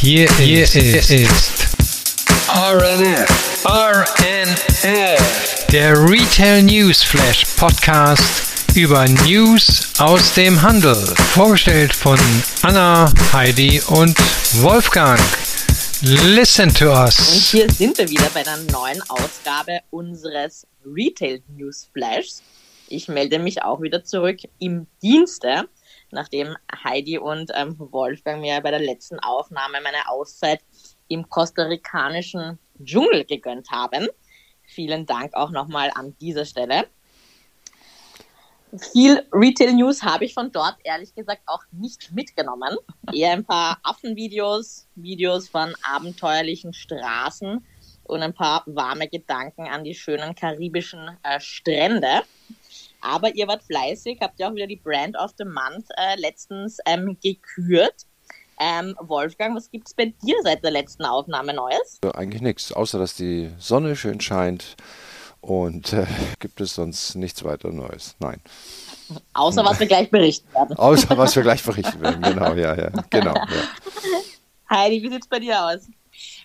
Hier, hier ist, ist RNF. RNF. Der Retail News Flash Podcast über News aus dem Handel. Vorgestellt von Anna, Heidi und Wolfgang. Listen to us. Und hier sind wir wieder bei einer neuen Ausgabe unseres Retail News Flashs. Ich melde mich auch wieder zurück im Dienste nachdem Heidi und ähm, Wolfgang mir bei der letzten Aufnahme meine Auszeit im kostarikanischen Dschungel gegönnt haben. Vielen Dank auch nochmal an dieser Stelle. Viel Retail News habe ich von dort ehrlich gesagt auch nicht mitgenommen. Eher ein paar Affenvideos, Videos von abenteuerlichen Straßen und ein paar warme Gedanken an die schönen karibischen äh, Strände. Aber ihr wart fleißig, habt ja auch wieder die Brand of the Month äh, letztens ähm, gekürt. Ähm, Wolfgang, was gibt es bei dir seit der letzten Aufnahme Neues? Eigentlich nichts, außer dass die Sonne schön scheint und äh, gibt es sonst nichts weiter Neues. Nein. Außer was wir gleich berichten werden. Außer was wir gleich berichten werden, genau, ja, ja, genau. Ja. Heidi, wie sieht es bei dir aus?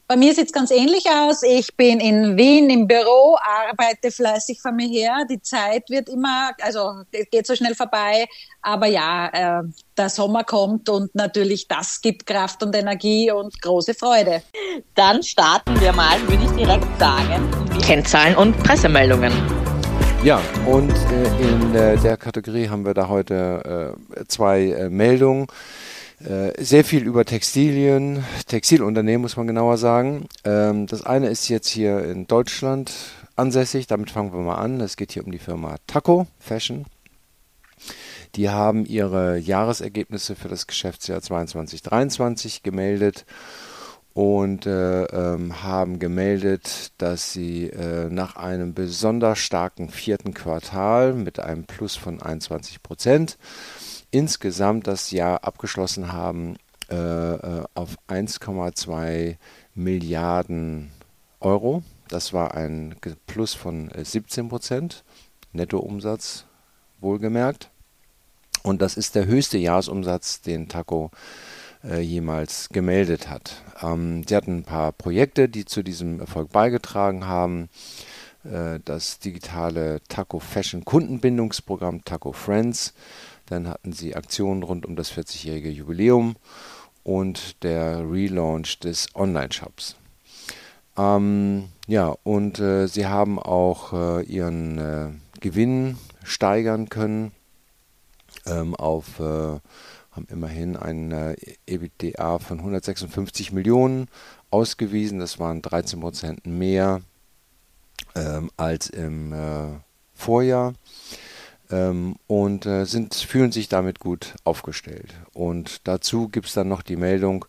Bei mir sieht es ganz ähnlich aus. Ich bin in Wien im Büro, arbeite fleißig vor mir her. Die Zeit wird immer, also geht so schnell vorbei. Aber ja, äh, der Sommer kommt und natürlich das gibt Kraft und Energie und große Freude. Dann starten wir mal, würde ich direkt sagen. Kennzahlen und Pressemeldungen. Ja, und äh, in äh, der Kategorie haben wir da heute äh, zwei äh, Meldungen. Äh, sehr viel über Textilien, Textilunternehmen muss man genauer sagen. Ähm, das eine ist jetzt hier in Deutschland ansässig, damit fangen wir mal an. Es geht hier um die Firma Taco Fashion. Die haben ihre Jahresergebnisse für das Geschäftsjahr 2022-2023 gemeldet und äh, ähm, haben gemeldet, dass sie äh, nach einem besonders starken vierten Quartal mit einem Plus von 21 Prozent insgesamt das Jahr abgeschlossen haben äh, äh auf 1,2 Milliarden Euro. Das war ein Plus von 17 äh, Prozent, Nettoumsatz wohlgemerkt. Und das ist der höchste Jahresumsatz, den Taco äh, jemals gemeldet hat. Ähm, sie hatten ein paar Projekte, die zu diesem Erfolg beigetragen haben. Äh, das digitale Taco Fashion Kundenbindungsprogramm Taco Friends dann hatten sie Aktionen rund um das 40-jährige Jubiläum und der Relaunch des Online-Shops. Ähm, ja, und äh, sie haben auch äh, ihren äh, Gewinn steigern können ähm, auf äh, haben immerhin ein äh, EBITDA von 156 Millionen ausgewiesen. Das waren 13 Prozent mehr ähm, als im äh, Vorjahr ähm, und äh, sind, fühlen sich damit gut aufgestellt. Und dazu gibt es dann noch die Meldung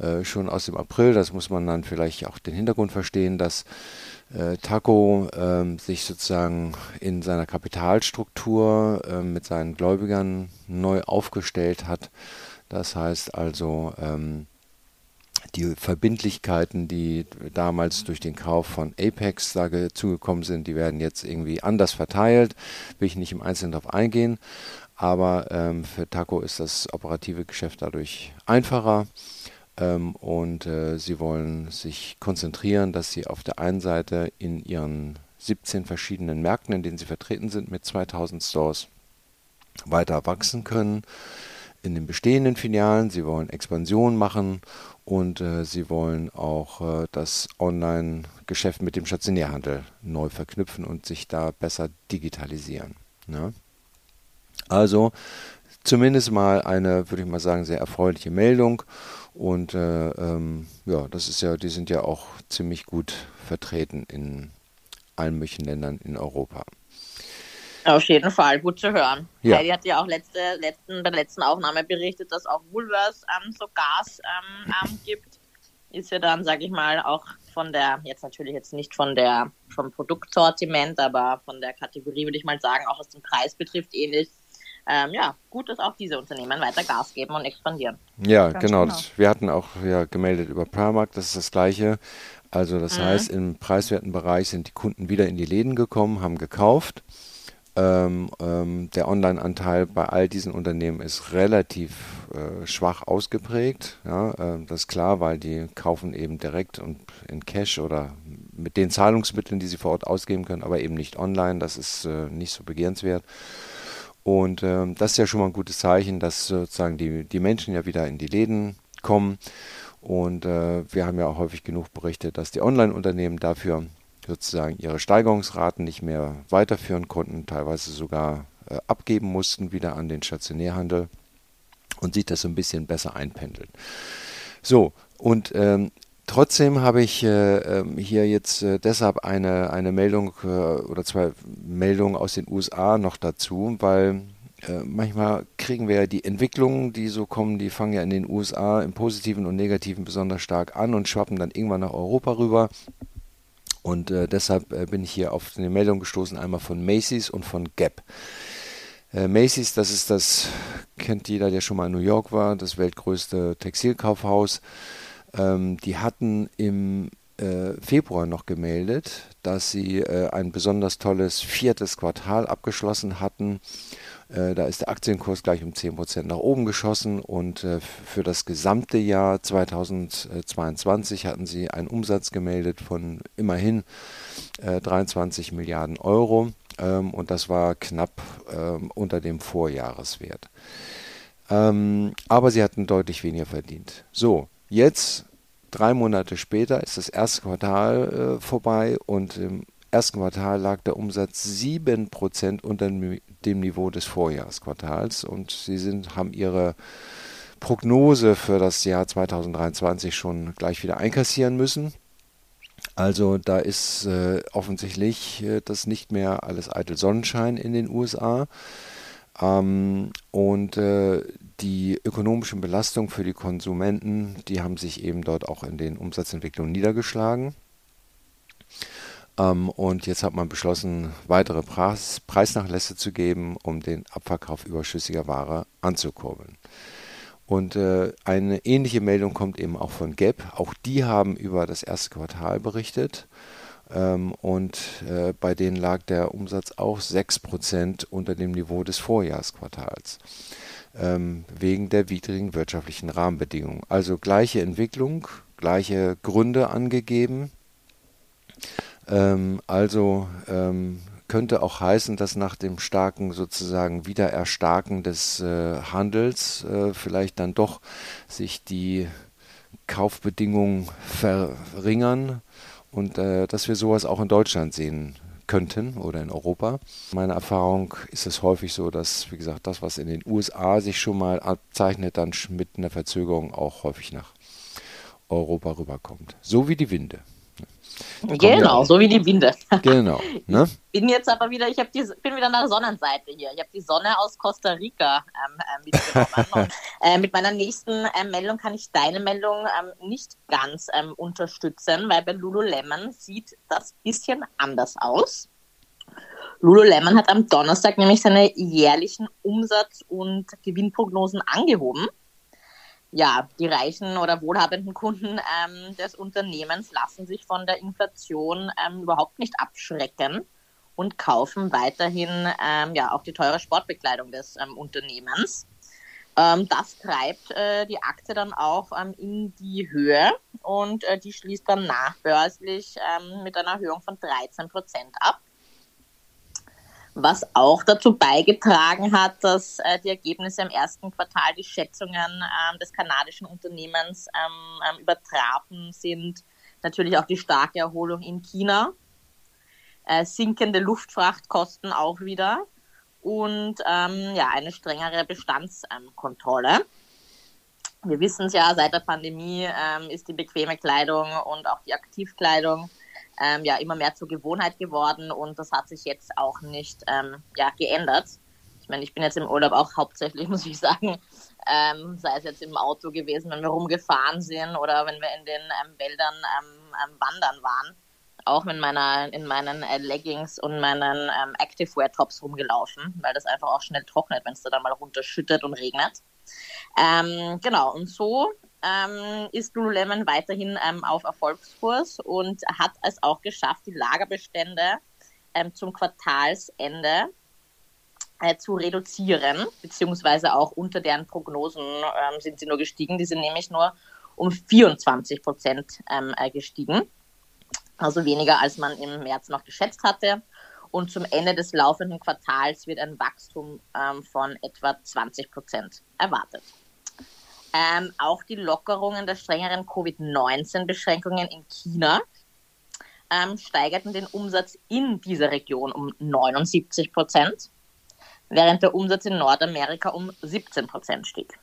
äh, schon aus dem April, das muss man dann vielleicht auch den Hintergrund verstehen, dass äh, Taco ähm, sich sozusagen in seiner Kapitalstruktur ähm, mit seinen Gläubigern neu aufgestellt hat. Das heißt also, ähm, die Verbindlichkeiten, die damals durch den Kauf von Apex da zugekommen sind, die werden jetzt irgendwie anders verteilt. Will ich nicht im Einzelnen darauf eingehen. Aber ähm, für Taco ist das operative Geschäft dadurch einfacher. Ähm, und äh, sie wollen sich konzentrieren, dass sie auf der einen Seite in ihren 17 verschiedenen Märkten, in denen sie vertreten sind, mit 2000 Stores weiter wachsen können in den bestehenden Filialen, sie wollen Expansion machen und äh, sie wollen auch äh, das Online-Geschäft mit dem Stationärhandel neu verknüpfen und sich da besser digitalisieren. Ne? Also zumindest mal eine, würde ich mal sagen, sehr erfreuliche Meldung. Und äh, ähm, ja, das ist ja, die sind ja auch ziemlich gut vertreten in allen möglichen Ländern in Europa. Auf jeden Fall, gut zu hören. Ja. Heidi hat ja auch letzte, letzten, bei der letzten Aufnahme berichtet, dass auch Woolworths ähm, so Gas ähm, ähm, gibt. Ist ja dann, sage ich mal, auch von der, jetzt natürlich jetzt nicht von der, vom Produktsortiment, aber von der Kategorie würde ich mal sagen, auch was den Preis betrifft, ähnlich. Ähm, ja, gut, dass auch diese Unternehmen weiter Gas geben und expandieren. Ja, genau. genau. Das, wir hatten auch ja, gemeldet über Primark, das ist das Gleiche. Also das mhm. heißt, im preiswerten Bereich sind die Kunden wieder in die Läden gekommen, haben gekauft Ähm, ähm, der Online-Anteil bei all diesen Unternehmen ist relativ äh, schwach ausgeprägt. Ja, äh, das ist klar, weil die kaufen eben direkt und in Cash oder mit den Zahlungsmitteln, die sie vor Ort ausgeben können, aber eben nicht online. Das ist äh, nicht so begehrenswert. Und ähm, das ist ja schon mal ein gutes Zeichen, dass sozusagen die, die Menschen ja wieder in die Läden kommen. Und äh, wir haben ja auch häufig genug berichtet, dass die Online-Unternehmen dafür sozusagen ihre Steigerungsraten nicht mehr weiterführen konnten, teilweise sogar äh, abgeben mussten wieder an den Stationärhandel und sich das so ein bisschen besser einpendeln. So, und ähm, trotzdem habe ich äh, ähm, hier jetzt äh, deshalb eine, eine Meldung äh, oder zwei Meldungen aus den USA noch dazu, weil äh, manchmal kriegen wir ja die Entwicklungen, die so kommen, die fangen ja in den USA im Positiven und Negativen besonders stark an und schwappen dann irgendwann nach Europa rüber. Und äh, deshalb äh, bin ich hier auf eine Meldung gestoßen, einmal von Macy's und von Gap. Äh, Macy's, das ist das, kennt jeder, der schon mal in New York war, das weltgrößte Textilkaufhaus. Ähm, die hatten im äh, Februar noch gemeldet, dass sie äh, ein besonders tolles viertes Quartal abgeschlossen hatten da ist der Aktienkurs gleich um 10% nach oben geschossen und äh, für das gesamte Jahr 2022 hatten sie einen Umsatz gemeldet von immerhin 23 äh, Milliarden Euro ähm, und das war knapp ähm, unter dem Vorjahreswert. Ähm, aber sie hatten deutlich weniger verdient. So, jetzt drei Monate später ist das erste Quartal vorbei und im ersten Quartal lag der Umsatz 7% unter dem Niveau des Vorjahresquartals und sie sind, haben ihre Prognose für das Jahr 2023 schon gleich wieder einkassieren müssen. Also da ist äh, offensichtlich äh, das nicht mehr alles eitel Sonnenschein in den USA. Ähm, und äh, die ökonomischen Belastungen für die Konsumenten, die haben sich eben dort auch in den Umsatzentwicklungen niedergeschlagen. Ähm, und jetzt hat man beschlossen, weitere Preis, Preisnachlässe zu geben, um den Abverkauf überschüssiger Ware anzukurbeln. Und äh, eine ähnliche Meldung kommt eben auch von Gap. Auch die haben über das erste Quartal berichtet. Ähm, und äh, bei denen lag der Umsatz auch 6% unter dem Niveau des Vorjahresquartals. Ähm, wegen der widrigen wirtschaftlichen Rahmenbedingungen. Also gleiche Entwicklung, gleiche Gründe angegeben. Ähm, also ähm, könnte auch heißen, dass nach dem starken sozusagen Wiedererstarken des äh, Handels äh, vielleicht dann doch sich die Kaufbedingungen verringern und äh, dass wir sowas auch in Deutschland sehen könnten oder in Europa. Meiner Erfahrung ist es häufig so, dass, wie gesagt, das, was in den USA sich schon mal abzeichnet, dann mit einer Verzögerung auch häufig nach Europa rüberkommt. So wie die Winde. Genau, so wie die Winde. Genau. Ne? Ich bin jetzt aber wieder, ich die, bin wieder nach der Sonnenseite hier. Ich habe die Sonne aus Costa Rica ähm, äh, mitgenommen. und, äh, mit meiner nächsten äh, Meldung kann ich deine Meldung ähm, nicht ganz ähm, unterstützen, weil bei Lululemon sieht das ein bisschen anders aus. Lululemon hat am Donnerstag nämlich seine jährlichen Umsatz- und Gewinnprognosen angehoben ja, die reichen oder wohlhabenden Kunden ähm, des Unternehmens lassen sich von der Inflation ähm, überhaupt nicht abschrecken und kaufen weiterhin ähm, ja auch die teure Sportbekleidung des ähm, Unternehmens. Ähm, das treibt äh, die Aktie dann auch ähm, in die Höhe und äh, die schließt dann nachbörslich mit einer Erhöhung von 13 Prozent ab was auch dazu beigetragen hat, dass äh, die Ergebnisse im ersten Quartal die Schätzungen ähm, des kanadischen Unternehmens ähm, ähm, übertrafen sind. Natürlich auch die starke Erholung in China, äh, sinkende Luftfrachtkosten auch wieder und ähm, ja eine strengere Bestandskontrolle. Wir wissen es ja, seit der Pandemie ähm, ist die bequeme Kleidung und auch die Aktivkleidung ähm, ja immer mehr zur Gewohnheit geworden und das hat sich jetzt auch nicht ähm, ja, geändert. Ich meine, ich bin jetzt im Urlaub auch hauptsächlich, muss ich sagen, ähm, sei es jetzt im Auto gewesen, wenn wir rumgefahren sind oder wenn wir in den ähm, Wäldern wandern waren, auch mit meiner, in meinen äh, Leggings und meinen ähm, Activewear-Tops rumgelaufen, weil das einfach auch schnell trocknet, wenn es da dann mal runterschüttet und regnet. Ähm, genau, und so ähm, ist Lululemon weiterhin ähm, auf Erfolgskurs und hat es auch geschafft, die Lagerbestände ähm, zum Quartalsende äh, zu reduzieren, beziehungsweise auch unter deren Prognosen ähm, sind sie nur gestiegen. Die sind nämlich nur um 24 Prozent ähm, äh, gestiegen, also weniger als man im März noch geschätzt hatte. Und zum Ende des laufenden Quartals wird ein Wachstum ähm, von etwa 20 Prozent erwartet. Ähm, auch die Lockerungen der strengeren Covid-19-Beschränkungen in China ähm, steigerten den Umsatz in dieser Region um 79 Prozent, während der Umsatz in Nordamerika um 17 Prozent stieg.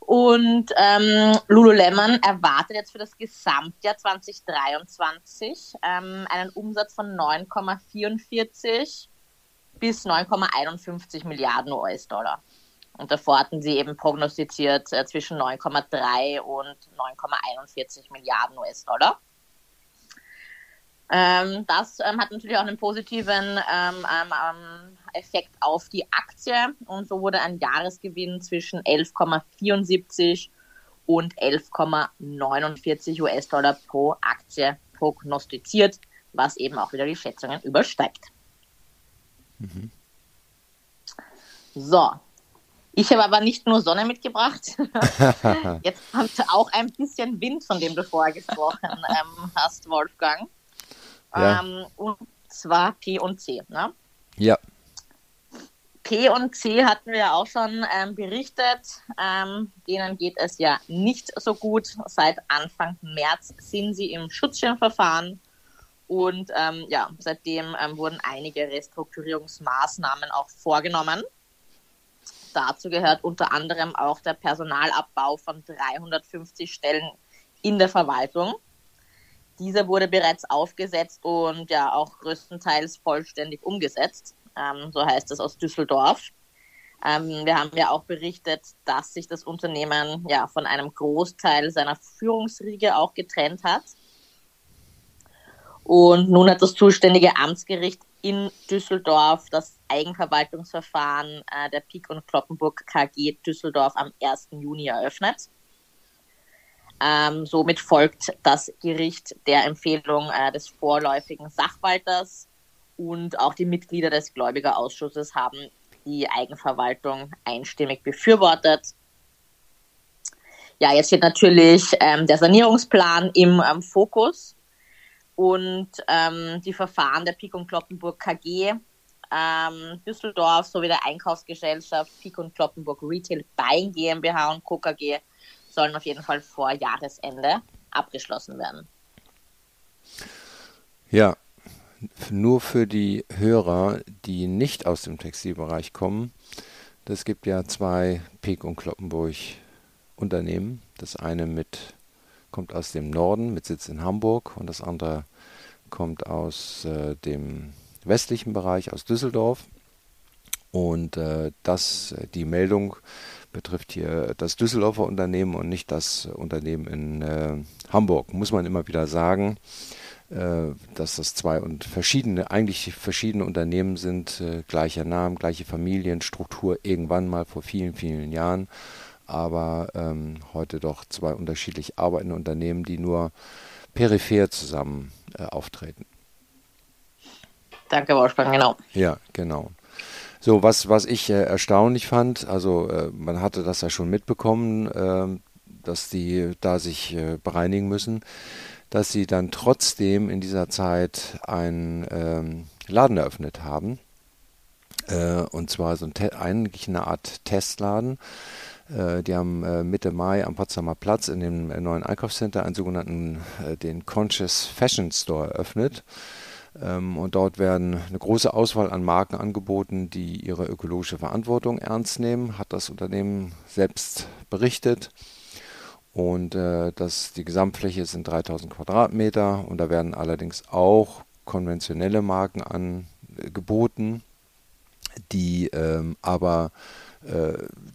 Und ähm, Lululemon erwartet jetzt für das Gesamtjahr 2023 ähm, einen Umsatz von 9,44 bis 9,51 Milliarden US-Dollar. Und davor hatten sie eben prognostiziert äh, zwischen 9,3 und 9,41 Milliarden US-Dollar. Ähm, das ähm, hat natürlich auch einen positiven ähm, ähm, ähm Effekt auf die Aktie und so wurde ein Jahresgewinn zwischen 11,74 und 11,49 US-Dollar pro Aktie prognostiziert, was eben auch wieder die Schätzungen übersteigt. Mhm. So, ich habe aber nicht nur Sonne mitgebracht. Jetzt kommt auch ein bisschen Wind, von dem du vorher gesprochen ähm, hast, Wolfgang. Ja. Ähm, und zwar P und C. Ne? Ja. P und C hatten wir ja auch schon ähm, berichtet. Ähm, denen geht es ja nicht so gut. Seit Anfang März sind sie im Schutzschirmverfahren. Und ähm, ja, seitdem ähm, wurden einige Restrukturierungsmaßnahmen auch vorgenommen. Dazu gehört unter anderem auch der Personalabbau von 350 Stellen in der Verwaltung. Dieser wurde bereits aufgesetzt und ja auch größtenteils vollständig umgesetzt. Ähm, so heißt es aus Düsseldorf. Ähm, wir haben ja auch berichtet, dass sich das Unternehmen ja von einem Großteil seiner Führungsriege auch getrennt hat. Und nun hat das zuständige Amtsgericht in Düsseldorf das Eigenverwaltungsverfahren äh, der Pik und Kloppenburg KG Düsseldorf am 1. Juni eröffnet. Ähm, somit folgt das Gericht der Empfehlung äh, des vorläufigen Sachwalters und auch die Mitglieder des Gläubigerausschusses haben die Eigenverwaltung einstimmig befürwortet. Ja, jetzt steht natürlich ähm, der Sanierungsplan im ähm, Fokus und ähm, die Verfahren der Pik und Kloppenburg KG ähm, Düsseldorf sowie der Einkaufsgesellschaft Pik und Kloppenburg Retail Buying GmbH und Co. KG sollen auf jeden Fall vor Jahresende abgeschlossen werden. Ja, nur für die Hörer, die nicht aus dem Textilbereich kommen. Es gibt ja zwei Pek und Kloppenburg Unternehmen. Das eine mit kommt aus dem Norden mit Sitz in Hamburg und das andere kommt aus äh, dem westlichen Bereich, aus Düsseldorf. Und äh, das, die Meldung betrifft hier das Düsseldorfer Unternehmen und nicht das Unternehmen in äh, Hamburg. Muss man immer wieder sagen, äh, dass das zwei und verschiedene, eigentlich verschiedene Unternehmen sind, äh, gleicher Name, gleiche Familienstruktur, irgendwann mal vor vielen, vielen Jahren, aber ähm, heute doch zwei unterschiedlich arbeitende Unternehmen, die nur peripher zusammen äh, auftreten. Danke, Wolfgang, genau. Ja, genau. So, was, was ich äh, erstaunlich fand, also äh, man hatte das ja schon mitbekommen, äh, dass die da sich äh, bereinigen müssen, dass sie dann trotzdem in dieser Zeit einen ähm, Laden eröffnet haben. Äh, und zwar so ein eigentlich eine Art Testladen. Äh, die haben Mitte Mai am Potsdamer Platz in dem neuen Einkaufscenter einen sogenannten, den Conscious Fashion Store eröffnet. Ähm, und dort werden eine große Auswahl an Marken angeboten, die ihre ökologische Verantwortung ernst nehmen, hat das Unternehmen selbst berichtet. Und äh, das, die Gesamtfläche sind 3000 Quadratmeter und da werden allerdings auch konventionelle Marken angeboten, die ähm, aber äh,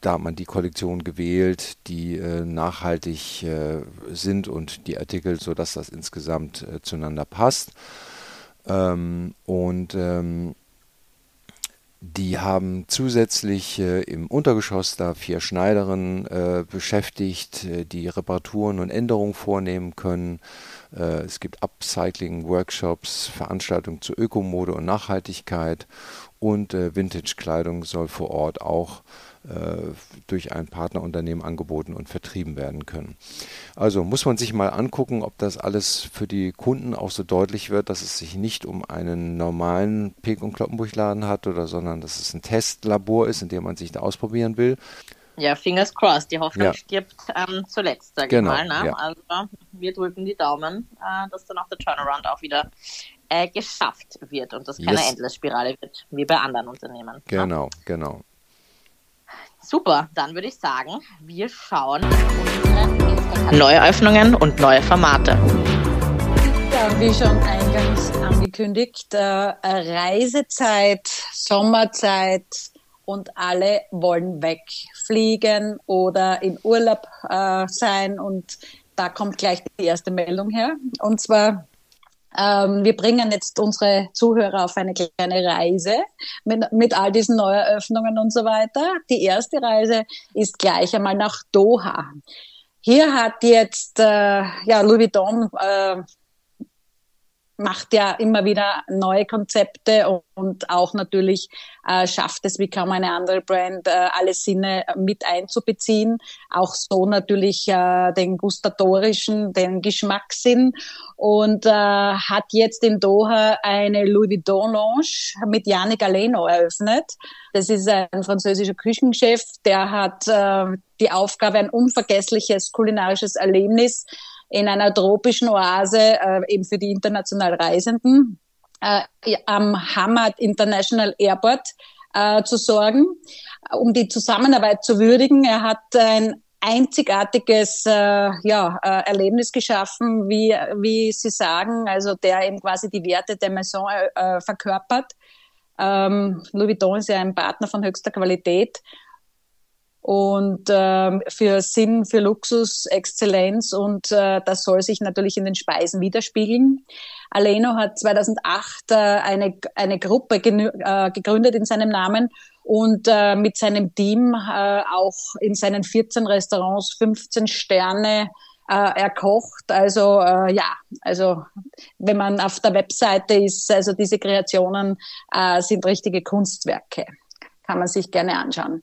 da hat man die Kollektion gewählt, die äh, nachhaltig äh, sind und die Artikel, sodass das insgesamt äh, zueinander passt. Ähm, und ähm, Die haben zusätzlich äh, im Untergeschoss da vier Schneiderinnen äh, beschäftigt, äh, die Reparaturen und Änderungen vornehmen können. Äh, es gibt Upcycling-Workshops, Veranstaltungen zu Ökomode und Nachhaltigkeit und äh, Vintage-Kleidung soll vor Ort auch äh, durch ein Partnerunternehmen angeboten und vertrieben werden können. Also muss man sich mal angucken, ob das alles für die Kunden auch so deutlich wird, dass es sich nicht um einen normalen Pek- und Kloppenburgladen hat oder sondern dass es ein Testlabor ist, in dem man sich da ausprobieren will. Ja, fingers crossed. Die Hoffnung ja. stirbt ähm, zuletzt, sage genau, ich mal. Ne? Ja. Also wir drücken die Daumen, äh, dass dann auch der Turnaround auch wieder äh, geschafft wird und das keine yes. Endlessspirale wird, wie bei anderen Unternehmen. Ne? Genau, ne? genau. Super, dann würde ich sagen, wir schauen unsere Neueröffnungen und neue Formate. Ja, wie schon eingangs angekündigt, äh, Reisezeit, Sommerzeit und alle wollen wegfliegen oder in Urlaub äh, sein und da kommt gleich die erste Meldung her. Und zwar ähm, wir bringen jetzt unsere Zuhörer auf eine kleine Reise mit, mit all diesen Neueröffnungen und so weiter. Die erste Reise ist gleich einmal nach Doha. Hier hat jetzt äh, ja, Louis Vuitton äh, macht ja immer wieder neue Konzepte und auch natürlich äh, schafft es wie kaum eine andere Brand, äh, alle Sinne mit einzubeziehen. Auch so natürlich äh, den gustatorischen, den Geschmackssinn und äh, hat jetzt in Doha eine Louis Vuitton Lounge mit Yannick Aleno eröffnet. Das ist ein französischer Küchenchef, der hat äh, die Aufgabe, ein unvergessliches kulinarisches Erlebnis in einer tropischen Oase äh, eben für die international Reisenden äh, am Hamad International Airport äh, zu sorgen, um die Zusammenarbeit zu würdigen. Er hat ein einzigartiges äh, ja, äh, Erlebnis geschaffen, wie, wie Sie sagen, also der eben quasi die Werte der Maison äh, verkörpert. Ähm, Louis Vuitton ist ja ein Partner von höchster Qualität und ähm, für Sinn, für Luxus, Exzellenz und äh, das soll sich natürlich in den Speisen widerspiegeln. Aleno hat 2008 äh, eine, eine Gruppe äh, gegründet in seinem Namen und äh, mit seinem Team äh, auch in seinen 14 Restaurants 15 Sterne äh, erkocht. Also äh, ja, also wenn man auf der Webseite ist, also diese Kreationen äh, sind richtige Kunstwerke. Kann man sich gerne anschauen.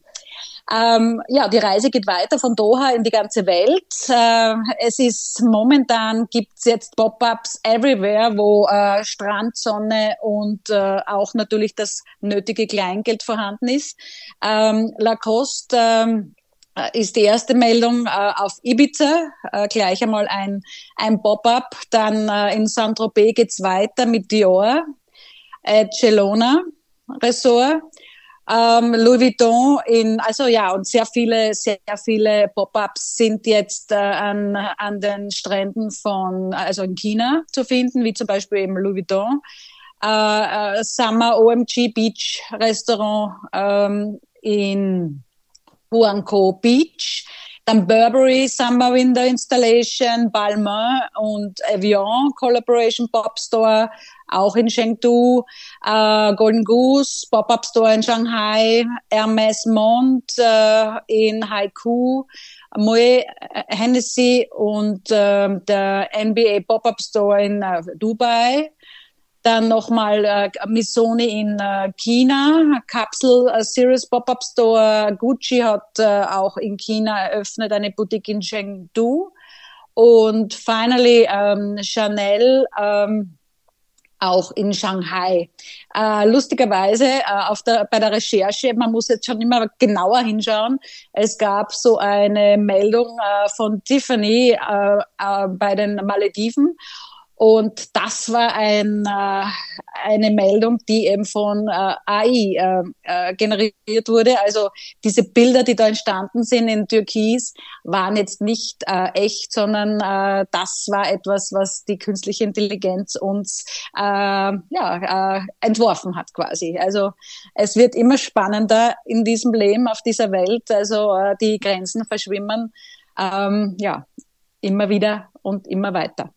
Ähm, ja, die Reise geht weiter von Doha in die ganze Welt. Äh, es ist momentan gibt's jetzt Pop-ups everywhere, wo äh, Strandsonne und äh, auch natürlich das nötige Kleingeld vorhanden ist. Ähm, Lacoste ähm, äh, ist die erste Meldung äh, auf Ibiza, äh, gleich einmal ein, ein Pop-up. Dann äh, in Saint-Tropez geht's weiter mit Dior, äh, Celona Resort ähm, Louis Vuitton in, also ja, und sehr viele, sehr viele Pop-ups sind jetzt äh, an, an den Stränden von, also in China zu finden, wie zum Beispiel eben Louis Vuitton. Äh, äh, Summer OMG Beach Restaurant ähm, in Huangco Beach. Dann Burberry Summer Winter Installation, Balmain und Evian Collaboration Pop Store auch in Chengdu, äh, Golden Goose, Pop-Up Store in Shanghai, Hermes Mont äh, in Haiku, Moe äh, Hennessy und äh, der NBA Pop-Up Store in äh, Dubai. Dann nochmal äh, Missoni in äh, China, Capsule äh, Series Pop-Up Store. Gucci hat äh, auch in China eröffnet eine Boutique in Chengdu. Und finally ähm, Chanel ähm, auch in Shanghai. Äh, lustigerweise äh, auf der, bei der Recherche, man muss jetzt schon immer genauer hinschauen, es gab so eine Meldung äh, von Tiffany äh, äh, bei den Malediven und das war ein, äh, eine Meldung, die eben von äh, AI äh, äh, generiert wurde. Also diese Bilder, die da entstanden sind in Türkis, waren jetzt nicht äh, echt, sondern äh, das war etwas, was die künstliche Intelligenz uns äh, ja, äh, entworfen hat quasi. Also es wird immer spannender in diesem Leben auf dieser Welt. Also äh, die Grenzen verschwimmen. Ähm, ja, immer wieder und immer weiter.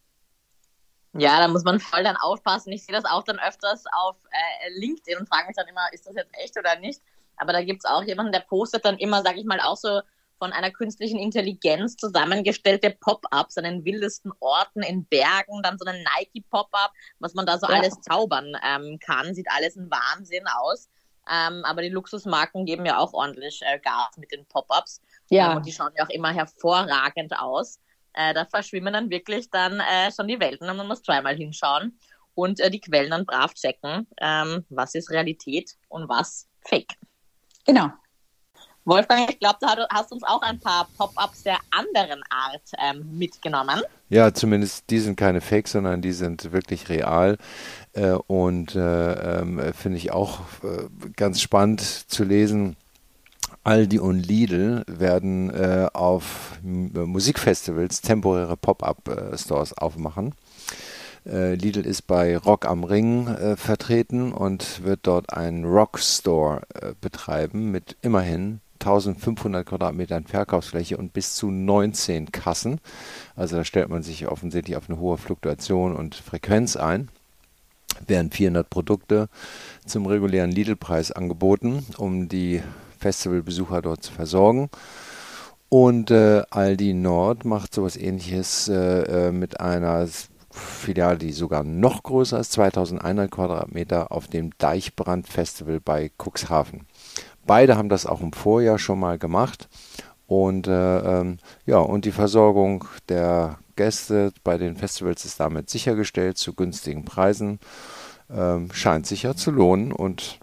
Ja, da muss man voll dann aufpassen. Ich sehe das auch dann öfters auf äh, LinkedIn und frage mich dann immer, ist das jetzt echt oder nicht? Aber da gibt es auch jemanden, der postet dann immer, sag ich mal, auch so von einer künstlichen Intelligenz zusammengestellte Pop-ups an den wildesten Orten in Bergen, dann so ein Nike-Pop-up, was man da so ja. alles zaubern ähm, kann. Sieht alles ein Wahnsinn aus. Ähm, aber die Luxusmarken geben ja auch ordentlich äh, Gas mit den Pop-ups. Ja. Ähm, und die schauen ja auch immer hervorragend aus. Äh, da verschwimmen dann wirklich dann äh, schon die Welten und man muss zweimal hinschauen und äh, die Quellen dann brav checken, ähm, was ist Realität und was Fake. Genau. Wolfgang, ich glaube, du hast uns auch ein paar Pop-ups der anderen Art ähm, mitgenommen. Ja, zumindest die sind keine Fake, sondern die sind wirklich real. Äh, und äh, äh, finde ich auch äh, ganz spannend zu lesen. Aldi und Lidl werden äh, auf Musikfestivals temporäre Pop-up-Stores aufmachen. Äh, Lidl ist bei Rock am Ring äh, vertreten und wird dort einen Rock-Store äh, betreiben mit immerhin 1500 Quadratmetern Verkaufsfläche und bis zu 19 Kassen. Also da stellt man sich offensichtlich auf eine hohe Fluktuation und Frequenz ein. Werden 400 Produkte zum regulären Lidl-Preis angeboten, um die Festivalbesucher dort zu versorgen. Und äh, Aldi Nord macht sowas ähnliches äh, äh mit einer Filiale, die sogar noch größer ist, 2100 Quadratmeter auf dem Deichbrand Festival bei Cuxhaven. Beide haben das auch im Vorjahr schon mal gemacht. Und äh, ähm, ja, und die Versorgung der Gäste bei den Festivals ist damit sichergestellt zu günstigen Preisen. Ähm, scheint sich ja zu lohnen und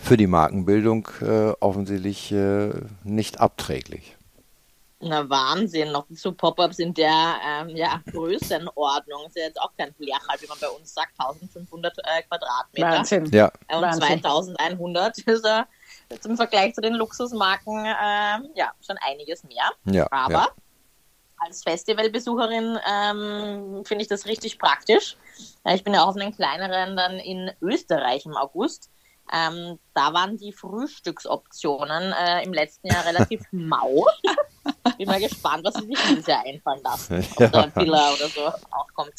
für die Markenbildung äh, offensichtlich äh, nicht abträglich. Na Wahnsinn, noch zu Pop-ups in der ähm, ja, Größenordnung. Ist ja jetzt auch kein Flächhalt, wie man bei uns sagt, 1500 äh, Quadratmeter. Wahnsinn. Ja. Und Wahnsinn. 2100 ist er jetzt im Vergleich zu den Luxusmarken ähm, ja schon einiges mehr. Ja, Aber ja. als Festivalbesucherin ähm, finde ich das richtig praktisch. Ich bin ja auch auf einen kleineren dann in Österreich im August. Ähm, da waren die Frühstücksoptionen äh, im letzten Jahr relativ mau. Bin mal gespannt, was sie sich dieses Jahr einfallen lassen. Ob da ein Villa oder so auch kommt.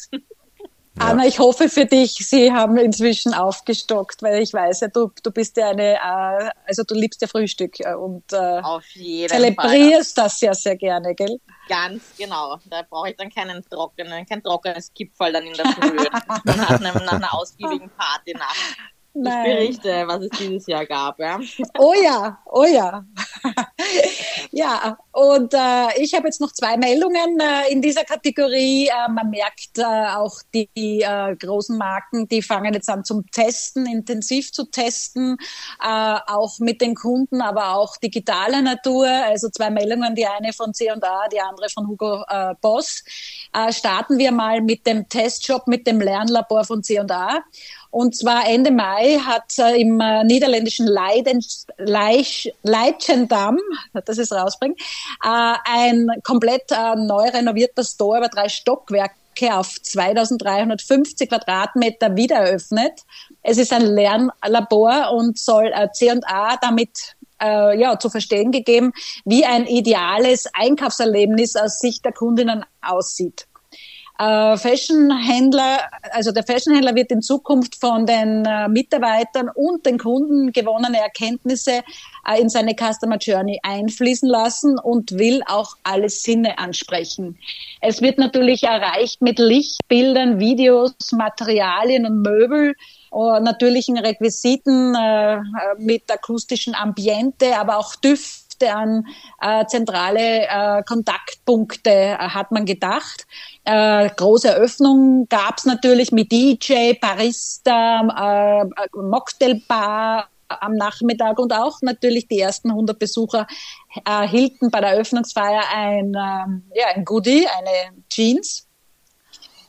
Ja. Anna, ich hoffe für dich, Sie haben inzwischen aufgestockt, weil ich weiß ja, du, du bist ja eine, äh, also du liebst ja Frühstück äh, und äh, zelebrierst Fall. das ja sehr gerne, gell? Ganz genau. Da brauche ich dann keinen trockenen, kein trockenes Kipferl dann in der Früh nach, einem, nach einer ausgiebigen Partynacht. Nein. Ich berichte, was es dieses Jahr gab. Ja. Oh ja, oh ja. ja, und äh, ich habe jetzt noch zwei Meldungen äh, in dieser Kategorie. Äh, man merkt äh, auch die, die äh, großen Marken, die fangen jetzt an zum Testen, intensiv zu testen, äh, auch mit den Kunden, aber auch digitaler Natur. Also zwei Meldungen, die eine von C&A, die andere von Hugo Boss. starten wir mal mit dem Testshop, mit dem Lernlabor von C&A. Und zwar Ende Mai hat äh, im äh, niederländischen Leiden, Leich, Leichendam, das ist rausbringt, äh, ein komplett äh, neu renovierter Store über drei Stockwerke auf 2350 Quadratmeter wieder eröffnet. Es ist ein Lernlabor und soll äh, C&A damit äh, ja, zu verstehen gegeben, wie ein ideales Einkaufserlebnis aus Sicht der Kundinnen aussieht. Äh, Fashionhändler, also der Fashionhändler wird in Zukunft von den äh, Mitarbeitern und den Kunden gewonnene Erkenntnisse äh, in seine Customer Journey einfließen lassen und will auch alle Sinne ansprechen. Es wird natürlich erreicht mit Lichtbildern, Videos, Materialien und Möbel, uh, natürlichen Requisiten äh, mit akustischen Ambiente, aber auch Düften An äh, zentrale äh, Kontaktpunkte äh, hat man gedacht. Äh, große Eröffnung gab es natürlich mit DJ, Barista, äh, Mocktailbar am Nachmittag und auch natürlich die ersten 100 Besucher erhielten bei der Eröffnungsfeier ein, ähm, ja, ein Goodie, eine Jeans.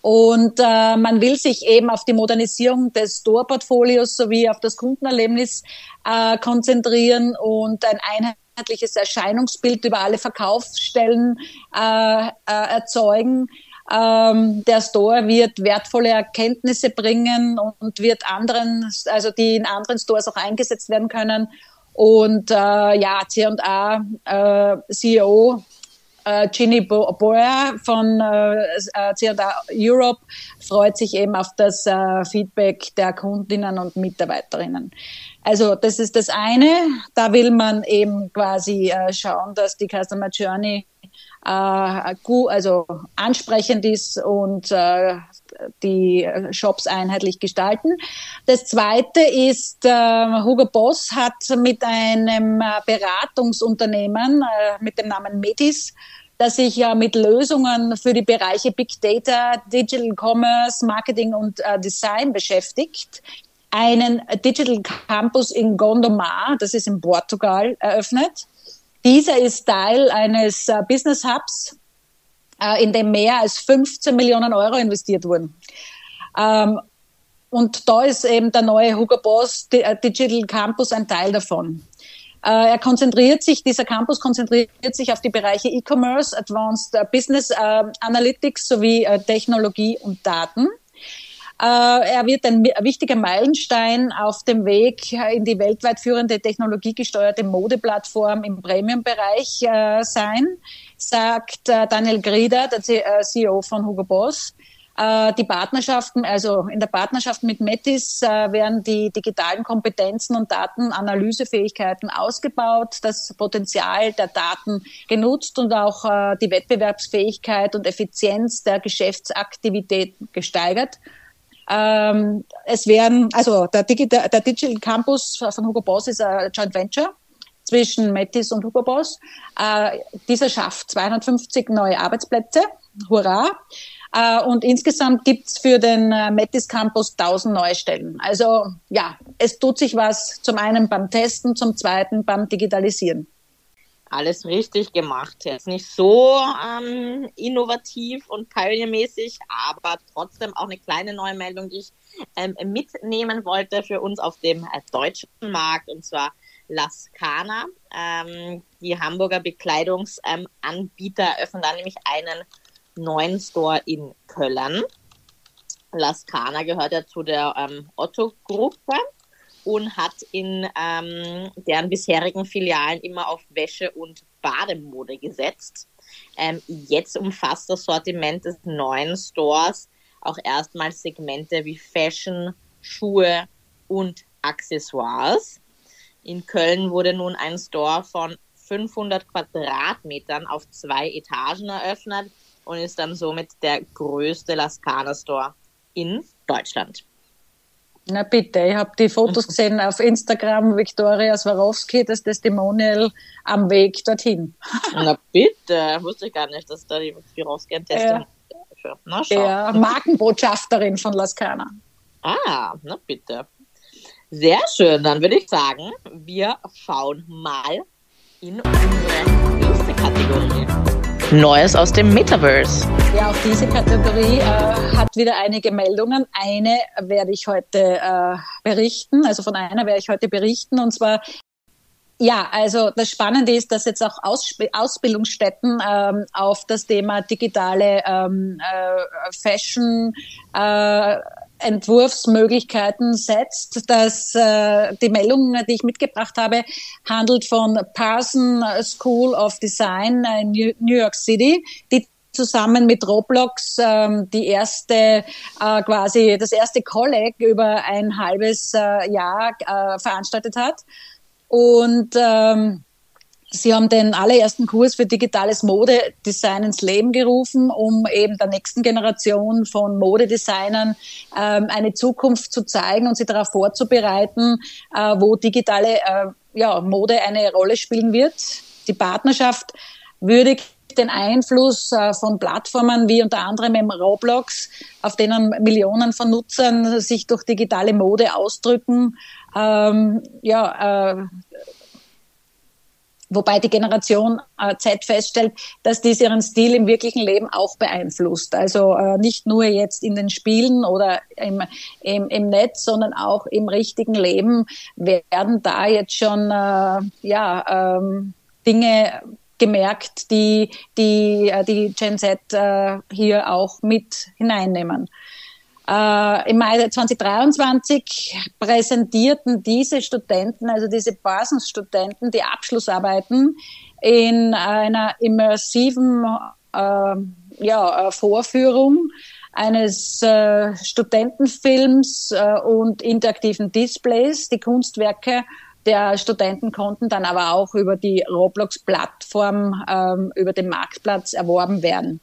Und äh, man will sich eben auf die Modernisierung des Store-Portfolios sowie auf das Kundenerlebnis äh, konzentrieren und ein Einheit einheitliches Erscheinungsbild über alle Verkaufsstellen äh, äh, erzeugen. Ähm, der Store wird wertvolle Erkenntnisse bringen und wird anderen, also die in anderen Stores auch eingesetzt werden können. Und äh, ja, C&A äh, CEO äh, Ginny Boer von äh, CA Europe freut sich eben auf das äh, Feedback der Kundinnen und Mitarbeiterinnen. Also das ist das eine. Da will man eben quasi äh, schauen, dass die Customer Journey äh, gut, also ansprechend ist und äh, die Shops einheitlich gestalten. Das zweite ist, äh, Hugo Boss hat mit einem äh, Beratungsunternehmen äh, mit dem Namen Metis das sich ja mit Lösungen für die Bereiche Big Data, Digital Commerce, Marketing und äh, Design beschäftigt, einen Digital Campus in Gondomar, das ist in Portugal, eröffnet. Dieser ist Teil eines äh, Business Hubs, äh, in dem mehr als 15 Millionen Euro investiert wurden. Ähm, und da ist eben der neue Hugo Boss äh, Digital Campus ein Teil davon. Äh, er konzentriert sich, dieser Campus konzentriert sich auf die Bereiche E-Commerce, Advanced Business Analytics sowie Technologie und Daten. Er wird ein wichtiger Meilenstein auf dem Weg in die weltweit führende technologiegesteuerte Modeplattform im Premium-Bereich sein sagt äh, Daniel Grieder, der CEO äh, von Hugo Boss. Äh, die Partnerschaften, also in der Partnerschaft mit Metis werden die digitalen Kompetenzen und Datenanalysefähigkeiten ausgebaut, das Potenzial der Daten genutzt und auch die Wettbewerbsfähigkeit und Effizienz der Geschäftsaktivitäten gesteigert. Ähm, es werden, also der Digital, der Digital Campus von Hugo Boss ist ein Joint Venture zwischen Metis und Hugo Boss. Äh, dieser schafft 250 neue Arbeitsplätze. Hurra! Äh, und insgesamt gibt's für den äh, Metis Campus 1000 neue Stellen. Also ja, es tut sich was zum einen beim Testen, zum zweiten beim Digitalisieren. Alles richtig gemacht. Jetzt nicht so ähm, innovativ und pioniermäßig, aber trotzdem auch eine kleine Neumeldung, die ich ähm, mitnehmen wollte für uns auf dem äh, deutschen Markt. Und zwar Lascana. Ähm, die Hamburger Bekleidungsanbieter ähm, eröffnen da nämlich einen neuen Store in Köln. Lascana gehört ja zu der ähm, Otto-Gruppe und hat in ähm, deren bisherigen Filialen immer auf Wäsche und Bademode gesetzt. Ähm, jetzt umfasst das Sortiment des neuen Stores auch erstmals Segmente wie Fashion, Schuhe und Accessoires. In Köln wurde nun ein Store von 500 Quadratmetern auf zwei Etagen eröffnet und ist dann somit der größte Lascana Store in Deutschland. Na bitte, ich habe die Fotos gesehen auf Instagram, Viktoria Swarovski, das Testimonial am Weg dorthin. Na bitte, wusste ich gar nicht, dass da die Swarovski ein Testimonial ja. Na, schau. Ja, Markenbotschafterin von Lascana. Ah, na bitte. Sehr schön, dann würde ich sagen, wir schauen mal in unsere nächste Kategorie. Neues aus dem Metaverse. Ja, auch diese Kategorie äh, hat wieder einige Meldungen. Eine werde ich heute äh, berichten, also von einer werde ich heute berichten, und zwar ja, also das Spannende ist, dass jetzt auch Aussp Ausbildungsstätten ähm, auf das Thema digitale ähm, äh, Fashion äh, Entwurfsmöglichkeiten setzt. Dass äh, die Meldung, die ich mitgebracht habe, handelt von Parson School of Design in New York City, die zusammen mit Roblox ähm, die erste äh, quasi das erste Kolleg über ein halbes äh, Jahr äh, veranstaltet hat und ähm, Sie haben den allerersten Kurs für digitales Modedesign ins Leben gerufen, um eben der nächsten Generation von Modedesignern ähm, eine Zukunft zu zeigen und sie darauf vorzubereiten, äh, wo digitale äh, ja, Mode eine Rolle spielen wird. Die Partnerschaft würdigt den Einfluss äh, von Plattformen wie unter anderem im Roblox, auf denen Millionen von Nutzern sich durch digitale Mode ausdrücken, ähm, ja, äh, Wobei die Generation äh, Z feststellt, dass dies ihren Stil im wirklichen Leben auch beeinflusst. Also äh, nicht nur jetzt in den Spielen oder im, im, im Netz, sondern auch im richtigen Leben werden da jetzt schon äh, ja, ähm, Dinge gemerkt, die die, äh, die Gen Z äh, hier auch mit hineinnehmen. Äh, Im Mai 2023 präsentierten diese Studenten, also diese Parsons-Studenten, die Abschlussarbeiten in einer immersiven äh, ja, äh, Vorführung eines äh, Studentenfilms äh, und interaktiven Displays. Die Kunstwerke der Studenten konnten dann aber auch über die Roblox-Plattform ähm, über den Marktplatz erworben werden.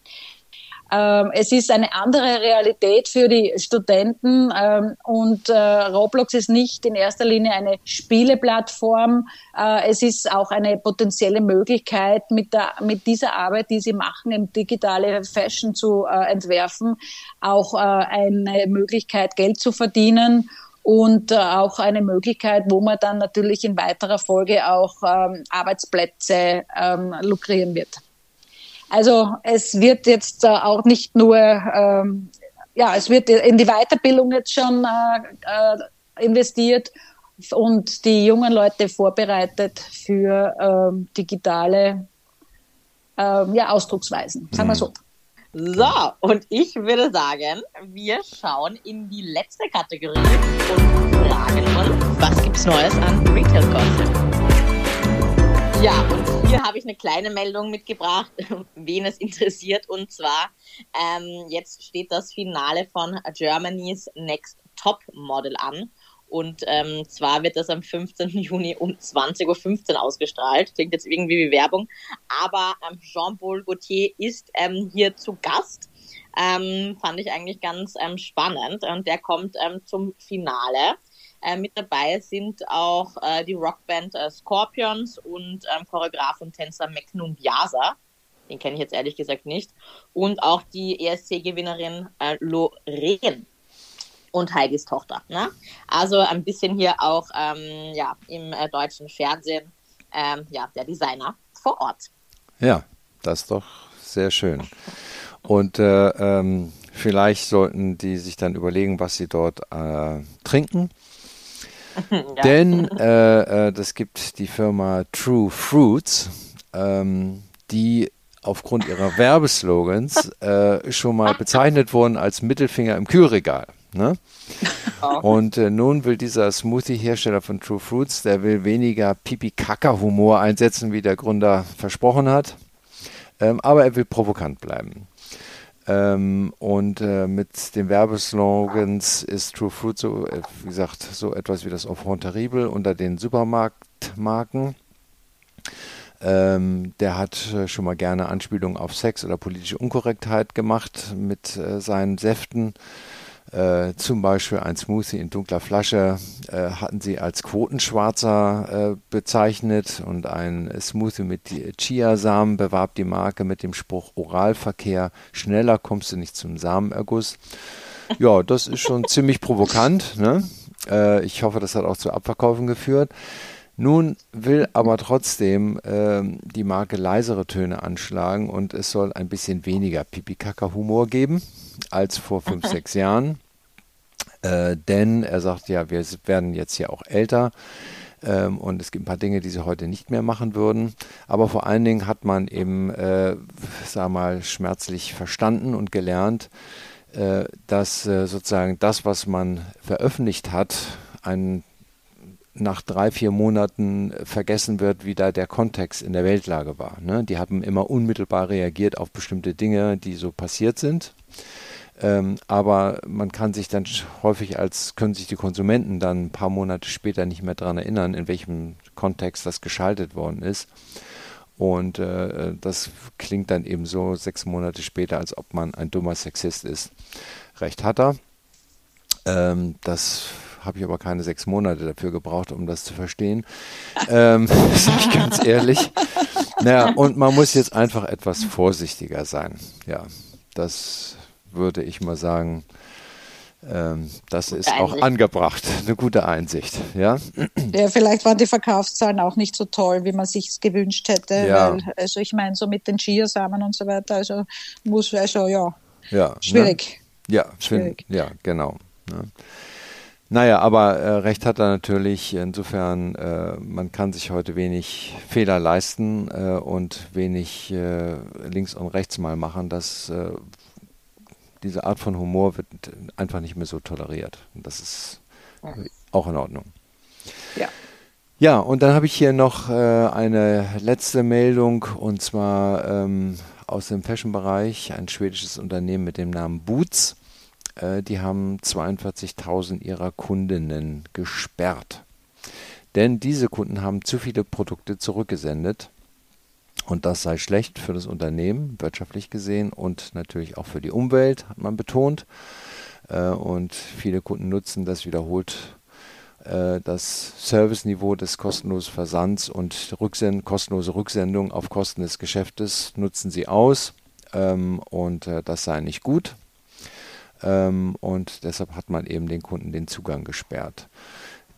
Ähm, es ist eine andere Realität für die Studenten ähm, und äh, Roblox ist nicht in erster Linie eine Spieleplattform. Äh, es ist auch eine potenzielle Möglichkeit, mit, der, mit dieser Arbeit, die sie machen, im digitale Fashion zu äh, entwerfen, auch äh, eine Möglichkeit, Geld zu verdienen und äh, auch eine Möglichkeit, wo man dann natürlich in weiterer Folge auch ähm, Arbeitsplätze ähm, lukrieren wird. Also es wird jetzt äh, auch nicht nur, ähm, ja, es wird in die Weiterbildung jetzt schon äh, äh, investiert und die jungen Leute vorbereitet für ähm, digitale ähm, ja, Ausdrucksweisen, sagen wir mhm. so. So, und ich würde sagen, wir schauen in die letzte Kategorie und fragen uns, was gibt's Neues an Retail Gossip? Ja, und hier habe ich eine kleine Meldung mitgebracht, wen es interessiert. Und zwar, ähm, jetzt steht das Finale von Germany's Next Top Model an. Und ähm, zwar wird das am 15. Juni um 20.15 Uhr ausgestrahlt. Klingt jetzt irgendwie wie Werbung. Aber ähm, Jean-Paul Gaultier ist ähm, hier zu Gast. Ähm, fand ich eigentlich ganz ähm, spannend. Und der kommt ähm, zum Finale. Äh, mit dabei sind auch äh, die Rockband äh, Scorpions und ähm, Choreograf und Tänzer Meknum Biasa. Den kenne ich jetzt ehrlich gesagt nicht. Und auch die ESC-Gewinnerin äh, Lorraine und Heidis Tochter. Ne? Also ein bisschen hier auch ähm, ja, im äh, deutschen Fernsehen ähm, ja, der Designer vor Ort. Ja, das ist doch sehr schön. Und äh, ähm, vielleicht sollten die sich dann überlegen, was sie dort äh, trinken. ja. Denn äh, äh, das gibt die Firma True Fruits, ähm, die aufgrund ihrer Werbeslogans äh, schon mal bezeichnet wurden als Mittelfinger im Kühlregal. Ne? Oh. Und äh, nun will dieser Smoothie-Hersteller von True Fruits, der will weniger Pipi-Kaka-Humor einsetzen, wie der Gründer versprochen hat. Ähm, aber er will provokant bleiben. Ähm, und äh, mit den Werbeslogans ist True Fruit so, äh, wie gesagt, so etwas wie das Enfant Terrible unter den Supermarktmarken. Ähm, der hat äh, schon mal gerne Anspielungen auf Sex oder politische Unkorrektheit gemacht mit äh, seinen Säften. Äh, zum Beispiel ein Smoothie in dunkler Flasche äh, hatten sie als Quotenschwarzer äh, bezeichnet und ein Smoothie mit Chiasamen bewarb die Marke mit dem Spruch Oralverkehr, schneller kommst du nicht zum Samenerguss. Ja, das ist schon ziemlich provokant. Ne? Äh, ich hoffe, das hat auch zu Abverkaufen geführt. Nun will aber trotzdem ähm, die Marke leisere Töne anschlagen und es soll ein bisschen weniger Pipi-Kaka-Humor geben als vor fünf, sechs Jahren. Äh, denn er sagt ja, wir werden jetzt ja auch älter ähm, und es gibt ein paar Dinge, die sie heute nicht mehr machen würden. Aber vor allen Dingen hat man eben, äh, sag mal, schmerzlich verstanden und gelernt, äh, dass äh, sozusagen das, was man veröffentlicht hat, ein nach drei, vier Monaten vergessen wird, wie da der Kontext in der Weltlage war. Ne? Die haben immer unmittelbar reagiert auf bestimmte Dinge, die so passiert sind. Ähm, aber man kann sich dann häufig als, können sich die Konsumenten dann ein paar Monate später nicht mehr daran erinnern, in welchem Kontext das geschaltet worden ist. Und äh, das klingt dann eben so sechs Monate später, als ob man ein dummer Sexist ist. Recht hat er. Ähm, das habe ich aber keine sechs Monate dafür gebraucht, um das zu verstehen. ähm, sage ich ganz ehrlich. Naja, und man muss jetzt einfach etwas vorsichtiger sein. Ja, das würde ich mal sagen, ähm, das ist Einsicht. auch angebracht, eine gute Einsicht. Ja? ja, vielleicht waren die Verkaufszahlen auch nicht so toll, wie man sich es gewünscht hätte. Ja. Weil, also ich meine, so mit den Chiasamen und so weiter, also muss also ja, ja ne? schwierig. Ne? Ja, schwierig. ja, genau. Ne? Naja, aber äh, recht hat er natürlich. Insofern, äh, man kann sich heute wenig Fehler leisten äh, und wenig äh, links und rechts mal machen. Das äh, diese Art von Humor wird einfach nicht mehr so toleriert. Und das ist auch in Ordnung. Ja. Ja, und dann habe ich hier noch äh, eine letzte Meldung und zwar ähm, aus dem Fashion-Bereich, ein schwedisches Unternehmen mit dem Namen Boots. Äh, die haben 42.000 ihrer Kundinnen gesperrt. Denn diese Kunden haben zu viele Produkte zurückgesendet. Und das sei schlecht für das Unternehmen, wirtschaftlich gesehen, und natürlich auch für die Umwelt, hat man betont. Äh, und viele Kunden nutzen das wiederholt äh, das Serviceniveau des kostenlosen Versands und Rücksend kostenlose Rücksendung auf Kosten des Geschäftes nutzen sie aus. Ähm, und äh, das sei nicht gut. Ähm, und deshalb hat man eben den Kunden den Zugang gesperrt.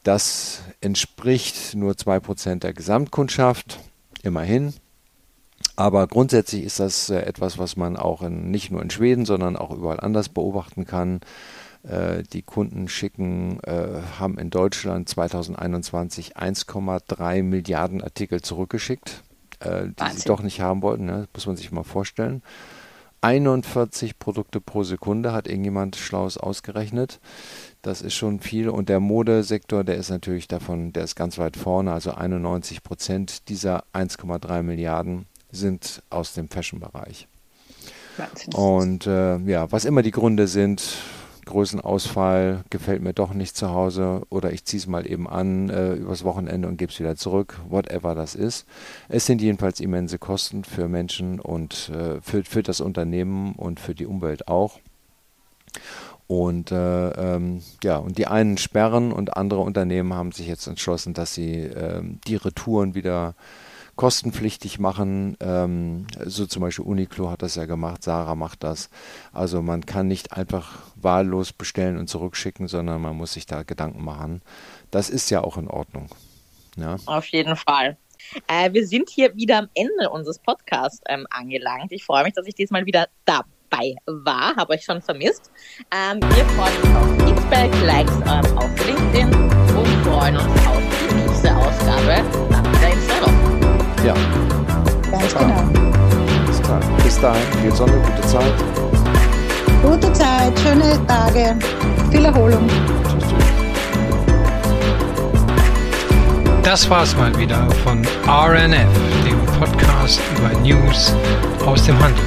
Das entspricht nur 2% der Gesamtkundschaft, immerhin. Aber grundsätzlich ist das äh, etwas, was man auch in, nicht nur in Schweden, sondern auch überall anders beobachten kann. Äh, die Kunden schicken, äh, haben in Deutschland 2021 1,3 Milliarden Artikel zurückgeschickt, die Wahnsinn. sie doch nicht haben wollten. Ne? Das muss man sich mal vorstellen. 41 Produkte pro Sekunde hat irgendjemand Schlaues ausgerechnet. Das ist schon viel. Und der Modesektor, der ist natürlich davon, der ist ganz weit vorne. Also 91 Prozent dieser 1,3 Milliarden sind aus dem Fashion-Bereich. Und äh, ja, was immer die Gründe sind, Größenausfall, gefällt mir doch nicht zu Hause oder ich ziehe es mal eben an äh, übers Wochenende und gebe es wieder zurück, whatever das ist. Es sind jedenfalls immense Kosten für Menschen und äh, für, für das Unternehmen und für die Umwelt auch. Und äh, ähm, ja, und die einen sperren und andere Unternehmen haben sich jetzt entschlossen, dass sie ähm, die Retouren wieder kostenpflichtig machen. Ähm, so zum Beispiel Uniqlo hat das ja gemacht, Sarah macht das. Also man kann nicht einfach wahllos bestellen und zurückschicken, sondern man muss sich da Gedanken machen. Das ist ja auch in Ordnung. Ja. Auf jeden Fall. Äh, wir sind hier wieder am Ende unseres Podcasts ähm, angelangt. Ich freue mich, dass ich diesmal wieder dabei war, habe euch schon vermisst. Ähm, wir freuen uns auf Feedback, Likes ähm, auf LinkedIn und freuen uns auf die nächste Ausgabe Ja. Ganz klar. genau. Alles klar. Bis dahin, viel Sonne, gute Zeit. Gute Zeit, schöne Tage, viel Erholung. Tschüss, tschüss. Das war's mal wieder von RNF, dem Podcast über News aus dem Handel.